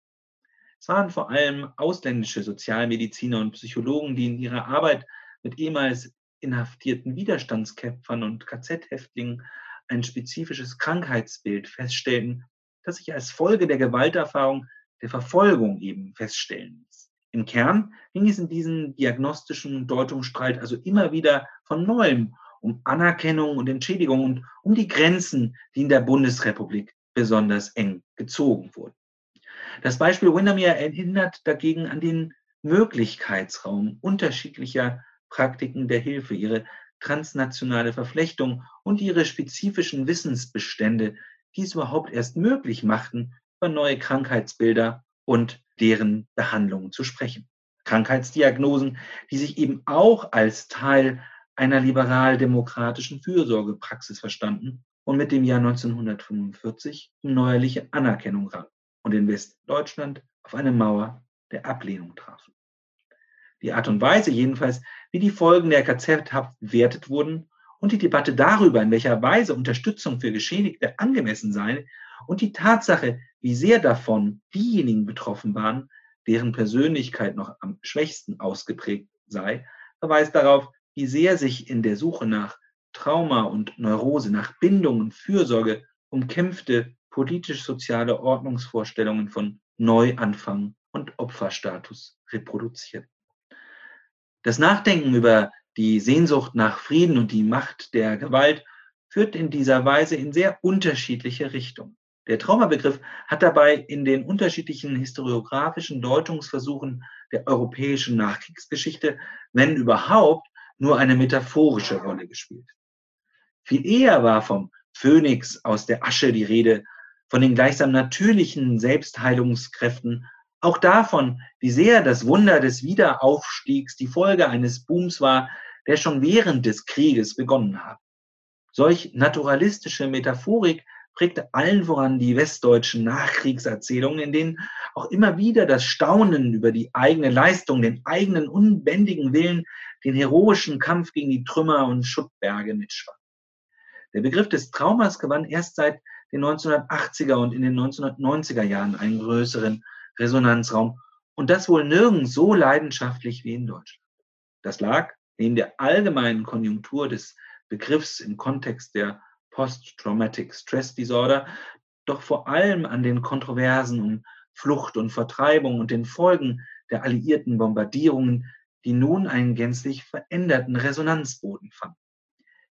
S3: Es waren vor allem ausländische Sozialmediziner und Psychologen, die in ihrer Arbeit mit ehemals inhaftierten Widerstandskämpfern und KZ-Häftlingen ein spezifisches Krankheitsbild feststellten, das sich als Folge der Gewalterfahrung der Verfolgung eben feststellen ließ. Im Kern ging es in diesem diagnostischen Deutungsstreit also immer wieder von neuem um Anerkennung und Entschädigung und um die Grenzen, die in der Bundesrepublik besonders eng gezogen wurden. Das Beispiel Windermere erinnert dagegen an den Möglichkeitsraum unterschiedlicher Praktiken der Hilfe, ihre transnationale Verflechtung und ihre spezifischen Wissensbestände, die es überhaupt erst möglich machten, über neue Krankheitsbilder und deren Behandlungen zu sprechen. Krankheitsdiagnosen, die sich eben auch als Teil einer liberal-demokratischen Fürsorgepraxis verstanden und mit dem Jahr 1945 um neuerliche Anerkennung rang und in Westdeutschland auf eine Mauer der Ablehnung trafen. Die Art und Weise jedenfalls, wie die Folgen der KZ-Haft bewertet wurden und die Debatte darüber, in welcher Weise Unterstützung für Geschädigte angemessen sei und die Tatsache, wie sehr davon diejenigen betroffen waren, deren Persönlichkeit noch am schwächsten ausgeprägt sei, verweist darauf, wie sehr sich in der Suche nach Trauma und Neurose, nach Bindung und Fürsorge umkämpfte politisch-soziale Ordnungsvorstellungen von Neuanfang und Opferstatus reproduziert. Das Nachdenken über die Sehnsucht nach Frieden und die Macht der Gewalt führt in dieser Weise in sehr unterschiedliche Richtungen. Der Traumabegriff hat dabei in den unterschiedlichen historiografischen Deutungsversuchen der europäischen Nachkriegsgeschichte, wenn überhaupt, nur eine metaphorische Rolle gespielt. Viel eher war vom Phönix aus der Asche die Rede, von den gleichsam natürlichen Selbstheilungskräften, auch davon, wie sehr das Wunder des Wiederaufstiegs die Folge eines Booms war, der schon während des Krieges begonnen hat. Solch naturalistische Metaphorik prägte allen voran die westdeutschen Nachkriegserzählungen, in denen auch immer wieder das Staunen über die eigene Leistung, den eigenen unbändigen Willen, den heroischen Kampf gegen die Trümmer und Schuttberge mitschwang. Der Begriff des Traumas gewann erst seit den 1980er und in den 1990er Jahren einen größeren Resonanzraum und das wohl nirgends so leidenschaftlich wie in Deutschland. Das lag neben der allgemeinen Konjunktur des Begriffs im Kontext der Post-Traumatic Stress Disorder doch vor allem an den Kontroversen um Flucht und Vertreibung und den Folgen der alliierten Bombardierungen, die nun einen gänzlich veränderten Resonanzboden fanden.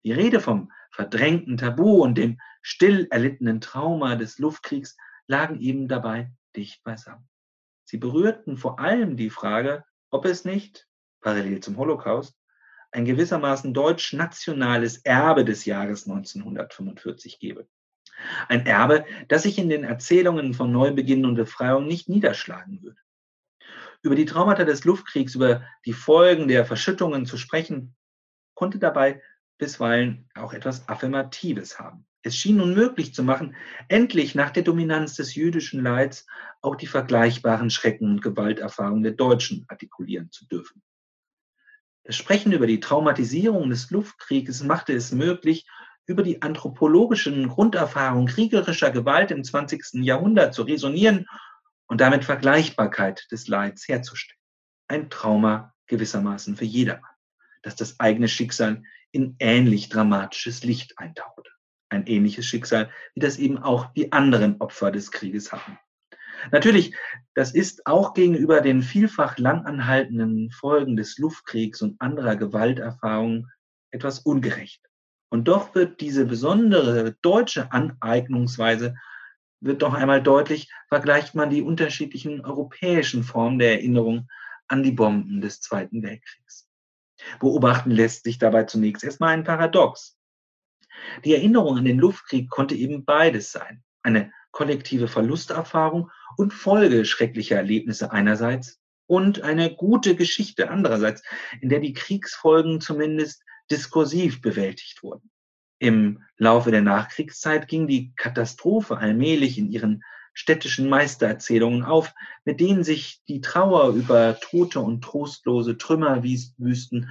S3: Die Rede vom verdrängten Tabu und dem still erlittenen Trauma des Luftkriegs lagen eben dabei dicht beisammen. Sie berührten vor allem die Frage, ob es nicht, parallel zum Holocaust, ein gewissermaßen deutsch-nationales Erbe des Jahres 1945 gebe. Ein Erbe, das sich in den Erzählungen von Neubeginn und Befreiung nicht niederschlagen würde. Über die Traumata des Luftkriegs, über die Folgen der Verschüttungen zu sprechen, konnte dabei bisweilen auch etwas Affirmatives haben. Es schien unmöglich zu machen, endlich nach der Dominanz des jüdischen Leids auch die vergleichbaren Schrecken und Gewalterfahrungen der Deutschen artikulieren zu dürfen. Das Sprechen über die Traumatisierung des Luftkrieges machte es möglich, über die anthropologischen Grunderfahrungen kriegerischer Gewalt im 20. Jahrhundert zu resonieren und damit Vergleichbarkeit des Leids herzustellen. Ein Trauma gewissermaßen für jedermann, dass das eigene Schicksal in ähnlich dramatisches Licht eintauchte. Ein ähnliches Schicksal, wie das eben auch die anderen Opfer des Krieges hatten. Natürlich, das ist auch gegenüber den vielfach langanhaltenden Folgen des Luftkriegs und anderer Gewalterfahrungen etwas ungerecht. Und doch wird diese besondere deutsche Aneignungsweise wird doch einmal deutlich, vergleicht man die unterschiedlichen europäischen Formen der Erinnerung an die Bomben des Zweiten Weltkriegs. Beobachten lässt sich dabei zunächst erstmal ein Paradox. Die Erinnerung an den Luftkrieg konnte eben beides sein. Eine kollektive Verlusterfahrung und Folge schrecklicher Erlebnisse einerseits und eine gute Geschichte andererseits, in der die Kriegsfolgen zumindest diskursiv bewältigt wurden. Im Laufe der Nachkriegszeit ging die Katastrophe allmählich in ihren städtischen Meistererzählungen auf, mit denen sich die Trauer über tote und trostlose Trümmerwüsten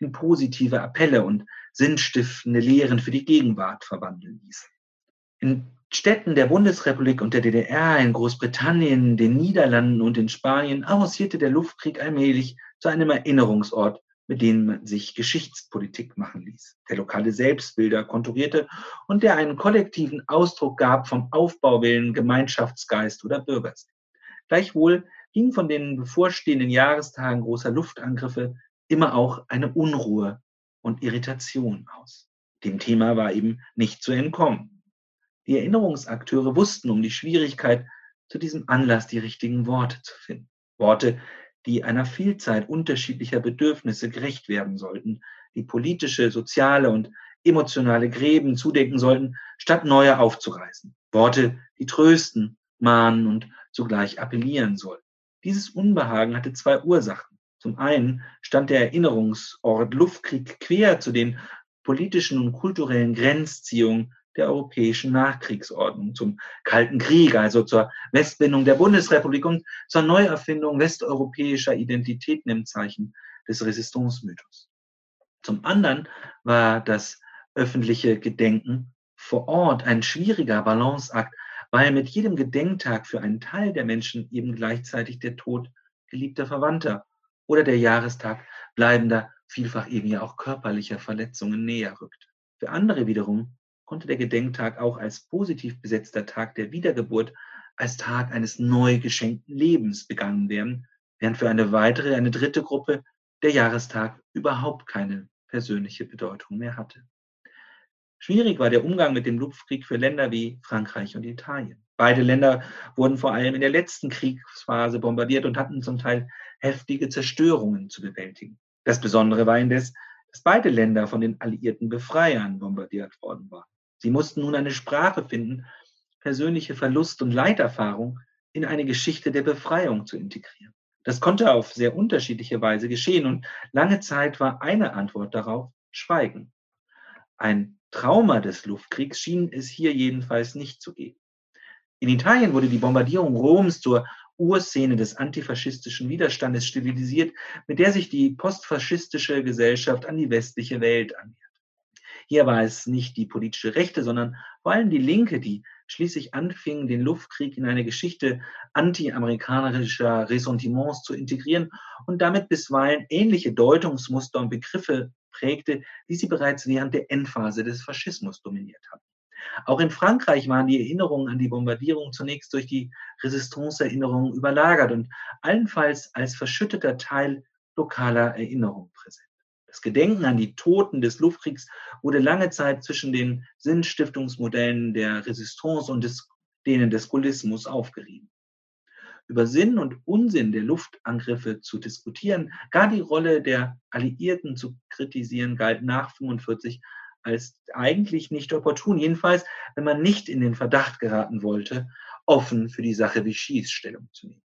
S3: in positive Appelle und sinnstiftende Lehren für die Gegenwart verwandeln ließ. In Städten der Bundesrepublik und der DDR, in Großbritannien, den Niederlanden und in Spanien avancierte der Luftkrieg allmählich zu einem Erinnerungsort, mit dem man sich Geschichtspolitik machen ließ, der lokale Selbstbilder konturierte und der einen kollektiven Ausdruck gab vom Aufbauwillen, Gemeinschaftsgeist oder Bürgers. Gleichwohl ging von den bevorstehenden Jahrestagen großer Luftangriffe immer auch eine Unruhe und Irritation aus. Dem Thema war eben nicht zu entkommen. Die Erinnerungsakteure wussten um die Schwierigkeit, zu diesem Anlass die richtigen Worte zu finden. Worte, die einer Vielzahl unterschiedlicher Bedürfnisse gerecht werden sollten, die politische, soziale und emotionale Gräben zudecken sollten, statt neue aufzureißen. Worte, die trösten, mahnen und zugleich appellieren sollten. Dieses Unbehagen hatte zwei Ursachen. Zum einen stand der Erinnerungsort Luftkrieg quer zu den politischen und kulturellen Grenzziehungen der europäischen Nachkriegsordnung, zum Kalten Krieg, also zur Westbindung der Bundesrepublik und zur Neuerfindung westeuropäischer Identitäten im Zeichen des Resistance-Mythos. Zum anderen war das öffentliche Gedenken vor Ort ein schwieriger Balanceakt, weil mit jedem Gedenktag für einen Teil der Menschen eben gleichzeitig der Tod geliebter Verwandter oder der Jahrestag bleibender, vielfach eben ja auch körperlicher Verletzungen näher rückt. Für andere wiederum konnte der Gedenktag auch als positiv besetzter Tag der Wiedergeburt, als Tag eines neu geschenkten Lebens begangen werden, während für eine weitere, eine dritte Gruppe der Jahrestag überhaupt keine persönliche Bedeutung mehr hatte. Schwierig war der Umgang mit dem Luftkrieg für Länder wie Frankreich und Italien. Beide Länder wurden vor allem in der letzten Kriegsphase bombardiert und hatten zum Teil heftige Zerstörungen zu bewältigen. Das Besondere war indes, dass beide Länder von den alliierten Befreiern bombardiert worden waren. Sie mussten nun eine Sprache finden, persönliche Verlust- und Leiterfahrung in eine Geschichte der Befreiung zu integrieren. Das konnte auf sehr unterschiedliche Weise geschehen und lange Zeit war eine Antwort darauf Schweigen. Ein Trauma des Luftkriegs schien es hier jedenfalls nicht zu geben. In Italien wurde die Bombardierung Roms zur Urszene des antifaschistischen Widerstandes stilisiert, mit der sich die postfaschistische Gesellschaft an die westliche Welt annähert. Hier war es nicht die politische Rechte, sondern vor allem die Linke, die schließlich anfing, den Luftkrieg in eine Geschichte anti-amerikanischer Ressentiments zu integrieren und damit bisweilen ähnliche Deutungsmuster und Begriffe prägte, wie sie bereits während der Endphase des Faschismus dominiert hatten. Auch in Frankreich waren die Erinnerungen an die Bombardierung zunächst durch die Resistance-Erinnerungen überlagert und allenfalls als verschütteter Teil lokaler Erinnerung präsent. Das Gedenken an die Toten des Luftkriegs wurde lange Zeit zwischen den Sinnstiftungsmodellen der Resistance und des, denen des Gaullismus aufgerieben. Über Sinn und Unsinn der Luftangriffe zu diskutieren, gar die Rolle der Alliierten zu kritisieren, galt nach 1945 als eigentlich nicht opportun. Jedenfalls, wenn man nicht in den Verdacht geraten wollte, offen für die Sache wie Schießstellung zu nehmen.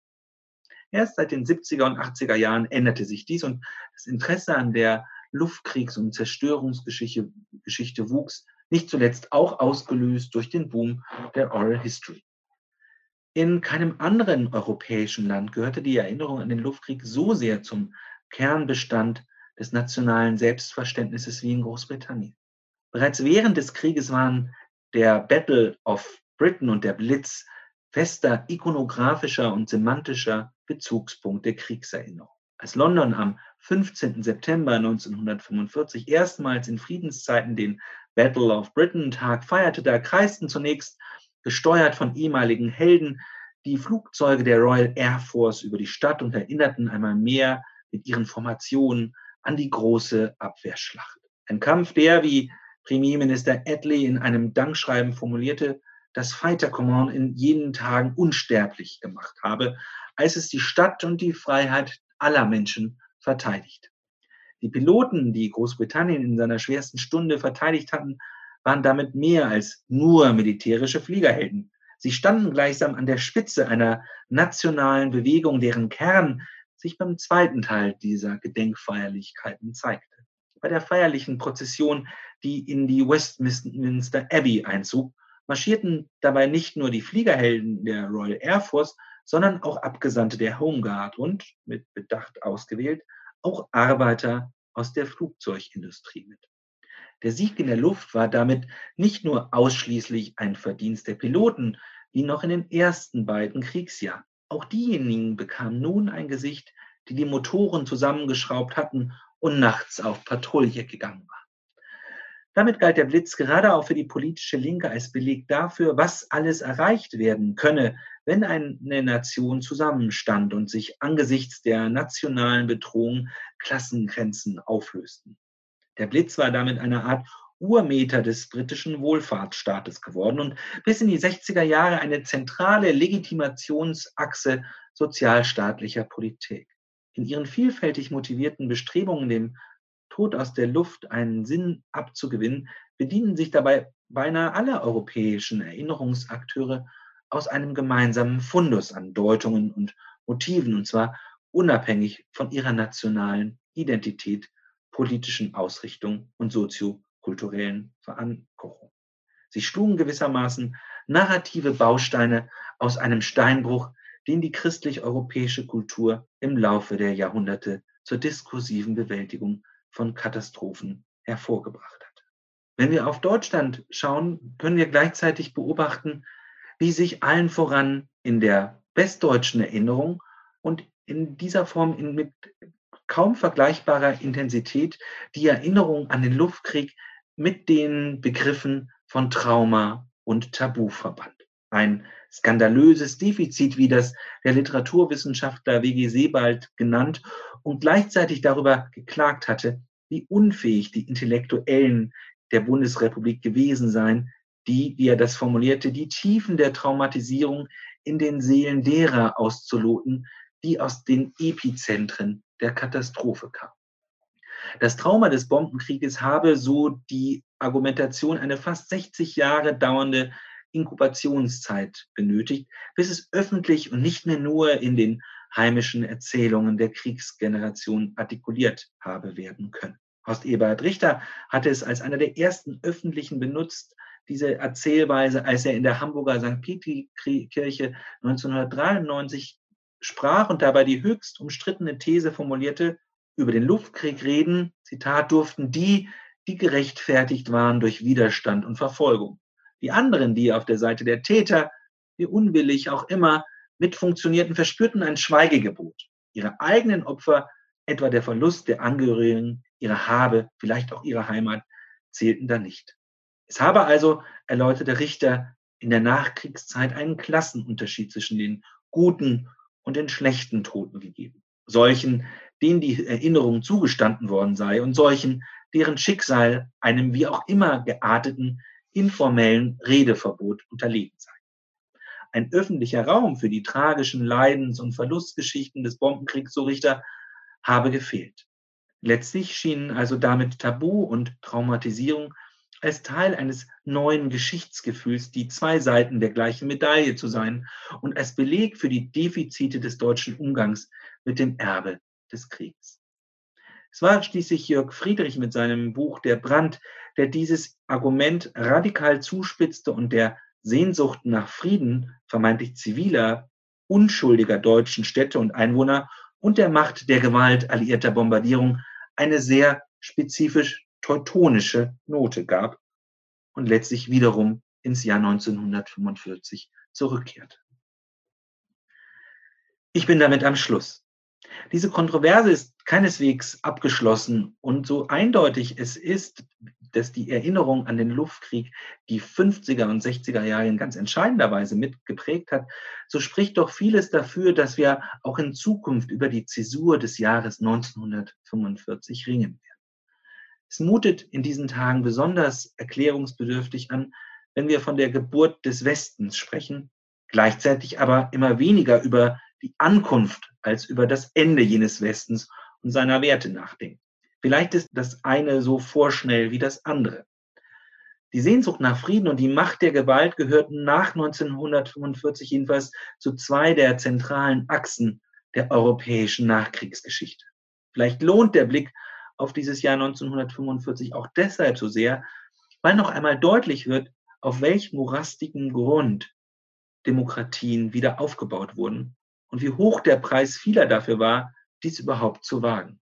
S3: Erst seit den 70er und 80er Jahren änderte sich dies und das Interesse an der Luftkriegs- und Zerstörungsgeschichte Geschichte wuchs, nicht zuletzt auch ausgelöst durch den Boom der Oral History. In keinem anderen europäischen Land gehörte die Erinnerung an den Luftkrieg so sehr zum Kernbestand des nationalen Selbstverständnisses wie in Großbritannien. Bereits während des Krieges waren der Battle of Britain und der Blitz fester ikonografischer und semantischer Bezugspunkt der Kriegserinnerung. Als London am 15. September 1945 erstmals in Friedenszeiten den Battle of Britain Tag feierte, da kreisten zunächst, gesteuert von ehemaligen Helden, die Flugzeuge der Royal Air Force über die Stadt und erinnerten einmal mehr mit ihren Formationen an die große Abwehrschlacht. Ein Kampf, der, wie Premierminister Attlee in einem Dankschreiben formulierte, das Fighter Command in jenen Tagen unsterblich gemacht habe, als es die Stadt und die Freiheit aller Menschen verteidigt. Die Piloten, die Großbritannien in seiner schwersten Stunde verteidigt hatten, waren damit mehr als nur militärische Fliegerhelden. Sie standen gleichsam an der Spitze einer nationalen Bewegung, deren Kern sich beim zweiten Teil dieser Gedenkfeierlichkeiten zeigte. Bei der feierlichen Prozession, die in die Westminster Abbey einzog, marschierten dabei nicht nur die Fliegerhelden der Royal Air Force, sondern auch Abgesandte der Home Guard und, mit Bedacht ausgewählt, auch Arbeiter aus der Flugzeugindustrie mit. Der Sieg in der Luft war damit nicht nur ausschließlich ein Verdienst der Piloten, wie noch in den ersten beiden Kriegsjahren. Auch diejenigen bekamen nun ein Gesicht, die die Motoren zusammengeschraubt hatten und nachts auf Patrouille gegangen waren. Damit galt der Blitz gerade auch für die politische Linke als Beleg dafür, was alles erreicht werden könne, wenn eine Nation zusammenstand und sich angesichts der nationalen Bedrohung Klassengrenzen auflösten. Der Blitz war damit eine Art Urmeter des britischen Wohlfahrtsstaates geworden und bis in die 60er Jahre eine zentrale Legitimationsachse sozialstaatlicher Politik. In ihren vielfältig motivierten Bestrebungen, dem Tod aus der Luft einen Sinn abzugewinnen, bedienen sich dabei beinahe alle europäischen Erinnerungsakteure aus einem gemeinsamen Fundus an Deutungen und Motiven, und zwar unabhängig von ihrer nationalen Identität, politischen Ausrichtung und soziokulturellen Verankerung. Sie schlugen gewissermaßen narrative Bausteine aus einem Steinbruch, den die christlich-europäische Kultur im Laufe der Jahrhunderte zur diskursiven Bewältigung von Katastrophen hervorgebracht hat. Wenn wir auf Deutschland schauen, können wir gleichzeitig beobachten, wie sich allen voran in der westdeutschen Erinnerung und in dieser Form in, mit kaum vergleichbarer Intensität die Erinnerung an den Luftkrieg mit den Begriffen von Trauma und Tabu verband. Ein skandalöses Defizit, wie das der Literaturwissenschaftler W.G. Sebald genannt und gleichzeitig darüber geklagt hatte, wie unfähig die Intellektuellen der Bundesrepublik gewesen seien, die, wie er das formulierte, die Tiefen der Traumatisierung in den Seelen derer auszuloten, die aus den Epizentren der Katastrophe kamen. Das Trauma des Bombenkrieges habe, so die Argumentation, eine fast 60 Jahre dauernde Inkubationszeit benötigt, bis es öffentlich und nicht mehr nur in den heimischen Erzählungen der Kriegsgeneration artikuliert habe werden können. Horst Eberhard Richter hatte es als einer der ersten öffentlichen benutzt, diese Erzählweise, als er in der Hamburger St. Petri-Kirche 1993 sprach und dabei die höchst umstrittene These formulierte, über den Luftkrieg reden, Zitat, durften die, die gerechtfertigt waren durch Widerstand und Verfolgung. Die anderen, die auf der Seite der Täter, wie unwillig auch immer, mitfunktionierten, verspürten ein Schweigegebot. Ihre eigenen Opfer, etwa der Verlust der Angehörigen, ihre Habe, vielleicht auch ihre Heimat, zählten da nicht. Es habe also, erläuterte Richter, in der Nachkriegszeit einen Klassenunterschied zwischen den guten und den schlechten Toten gegeben. Solchen, denen die Erinnerung zugestanden worden sei und solchen, deren Schicksal einem wie auch immer gearteten informellen Redeverbot unterlegen sei. Ein öffentlicher Raum für die tragischen Leidens- und Verlustgeschichten des Bombenkriegs, so Richter, habe gefehlt. Letztlich schienen also damit Tabu und Traumatisierung als Teil eines neuen Geschichtsgefühls die zwei Seiten der gleichen Medaille zu sein und als Beleg für die Defizite des deutschen Umgangs mit dem Erbe des Kriegs. Es war schließlich Jörg Friedrich mit seinem Buch Der Brand, der dieses Argument radikal zuspitzte und der Sehnsucht nach Frieden vermeintlich ziviler, unschuldiger deutschen Städte und Einwohner und der Macht der Gewalt alliierter Bombardierung eine sehr spezifisch teutonische Note gab und letztlich wiederum ins Jahr 1945 zurückkehrte. Ich bin damit am Schluss. Diese Kontroverse ist keineswegs abgeschlossen und so eindeutig es ist, dass die Erinnerung an den Luftkrieg die 50er und 60er Jahre in ganz entscheidender Weise mitgeprägt hat, so spricht doch vieles dafür, dass wir auch in Zukunft über die Zäsur des Jahres 1945 ringen werden. Es mutet in diesen Tagen besonders erklärungsbedürftig an, wenn wir von der Geburt des Westens sprechen, gleichzeitig aber immer weniger über die Ankunft als über das Ende jenes Westens und seiner Werte nachdenken. Vielleicht ist das eine so vorschnell wie das andere. Die Sehnsucht nach Frieden und die Macht der Gewalt gehörten nach 1945 jedenfalls zu zwei der zentralen Achsen der europäischen Nachkriegsgeschichte. Vielleicht lohnt der Blick auf dieses Jahr 1945 auch deshalb so sehr, weil noch einmal deutlich wird, auf welch morastigen Grund Demokratien wieder aufgebaut wurden und wie hoch der Preis vieler dafür war, dies überhaupt zu wagen.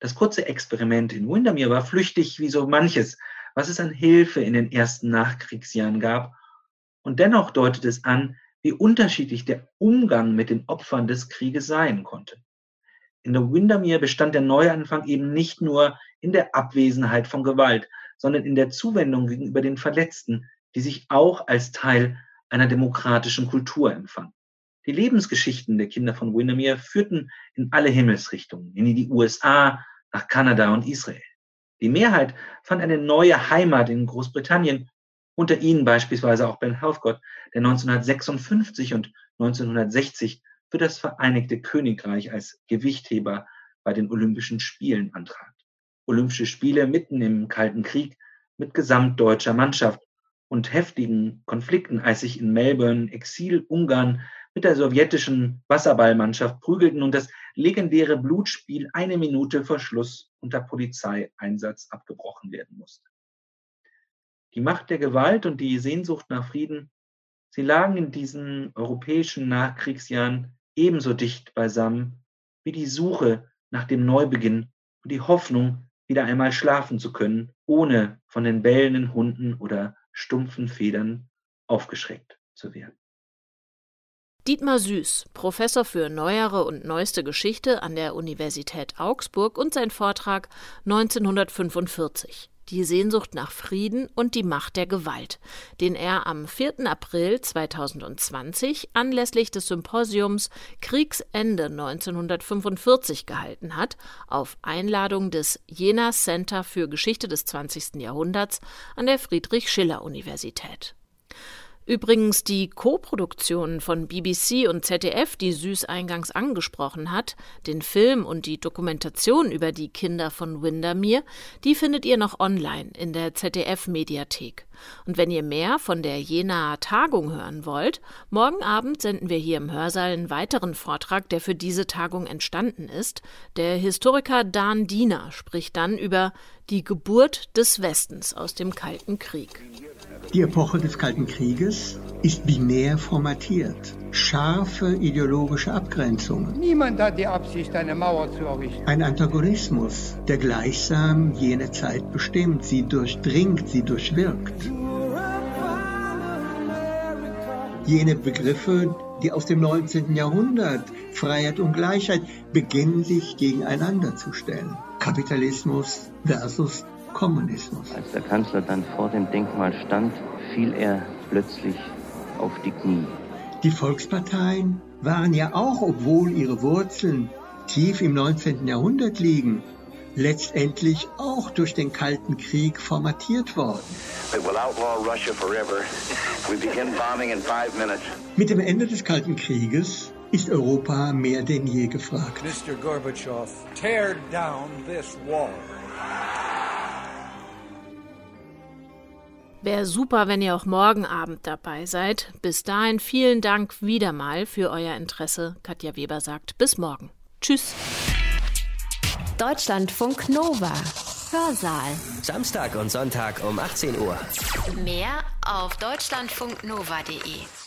S3: Das kurze Experiment in Windermere war flüchtig wie so manches, was es an Hilfe in den ersten Nachkriegsjahren gab. Und dennoch deutet es an, wie unterschiedlich der Umgang mit den Opfern des Krieges sein konnte. In der Windermere bestand der Neuanfang eben nicht nur in der Abwesenheit von Gewalt, sondern in der Zuwendung gegenüber den Verletzten, die sich auch als Teil einer demokratischen Kultur empfanden. Die Lebensgeschichten der Kinder von Windermere führten in alle Himmelsrichtungen, in die USA, nach Kanada und Israel. Die Mehrheit fand eine neue Heimat in Großbritannien, unter ihnen beispielsweise auch Ben Helfgott, der 1956 und 1960 für das Vereinigte Königreich als Gewichtheber bei den Olympischen Spielen antrat. Olympische Spiele mitten im Kalten Krieg mit gesamtdeutscher Mannschaft und heftigen Konflikten, als sich in Melbourne Exil-Ungarn mit der sowjetischen Wasserballmannschaft prügelten und das legendäre Blutspiel eine Minute vor Schluss unter Polizeieinsatz abgebrochen werden musste. Die Macht der Gewalt und die Sehnsucht nach Frieden, sie lagen in diesen europäischen Nachkriegsjahren ebenso dicht beisammen wie die Suche nach dem Neubeginn und die Hoffnung, wieder einmal schlafen zu können, ohne von den bellenden Hunden oder stumpfen Federn aufgeschreckt zu werden.
S2: Dietmar Süß, Professor für neuere und neueste Geschichte an der Universität Augsburg und sein Vortrag 1945 die Sehnsucht nach Frieden und die Macht der Gewalt, den er am 4. April 2020 anlässlich des Symposiums Kriegsende 1945 gehalten hat, auf Einladung des Jena Center für Geschichte des 20. Jahrhunderts an der Friedrich-Schiller-Universität. Übrigens die Co-Produktionen von BBC und ZDF, die Süß eingangs angesprochen hat, den Film und die Dokumentation über die Kinder von Windermere, die findet ihr noch online in der ZDF-Mediathek. Und wenn ihr mehr von der Jenaer Tagung hören wollt, morgen Abend senden wir hier im Hörsaal einen weiteren Vortrag, der für diese Tagung entstanden ist. Der Historiker Dan Diener spricht dann über die Geburt des Westens aus dem Kalten Krieg.
S4: Die Epoche des Kalten Krieges ist binär formatiert. Scharfe ideologische Abgrenzungen.
S5: Niemand hat die Absicht, eine Mauer zu errichten.
S4: Ein Antagonismus, der gleichsam jene Zeit bestimmt, sie durchdringt, sie durchwirkt. Jene Begriffe, die aus dem 19. Jahrhundert, Freiheit und Gleichheit, beginnen sich gegeneinander zu stellen. Kapitalismus versus Kommunismus.
S6: Als der Kanzler dann vor dem Denkmal stand, fiel er plötzlich auf die Knie.
S4: Die Volksparteien waren ja auch, obwohl ihre Wurzeln tief im 19. Jahrhundert liegen, letztendlich auch durch den Kalten Krieg formatiert worden. Mit dem Ende des Kalten Krieges ist Europa mehr denn je gefragt. Mr. Gorbatschow, tear down this wall.
S2: Wäre super, wenn ihr auch morgen Abend dabei seid. Bis dahin vielen Dank wieder mal für euer Interesse. Katja Weber sagt bis morgen. Tschüss.
S1: Deutschlandfunk Nova. Hörsaal.
S7: Samstag und Sonntag um 18 Uhr.
S1: Mehr auf deutschlandfunknova.de.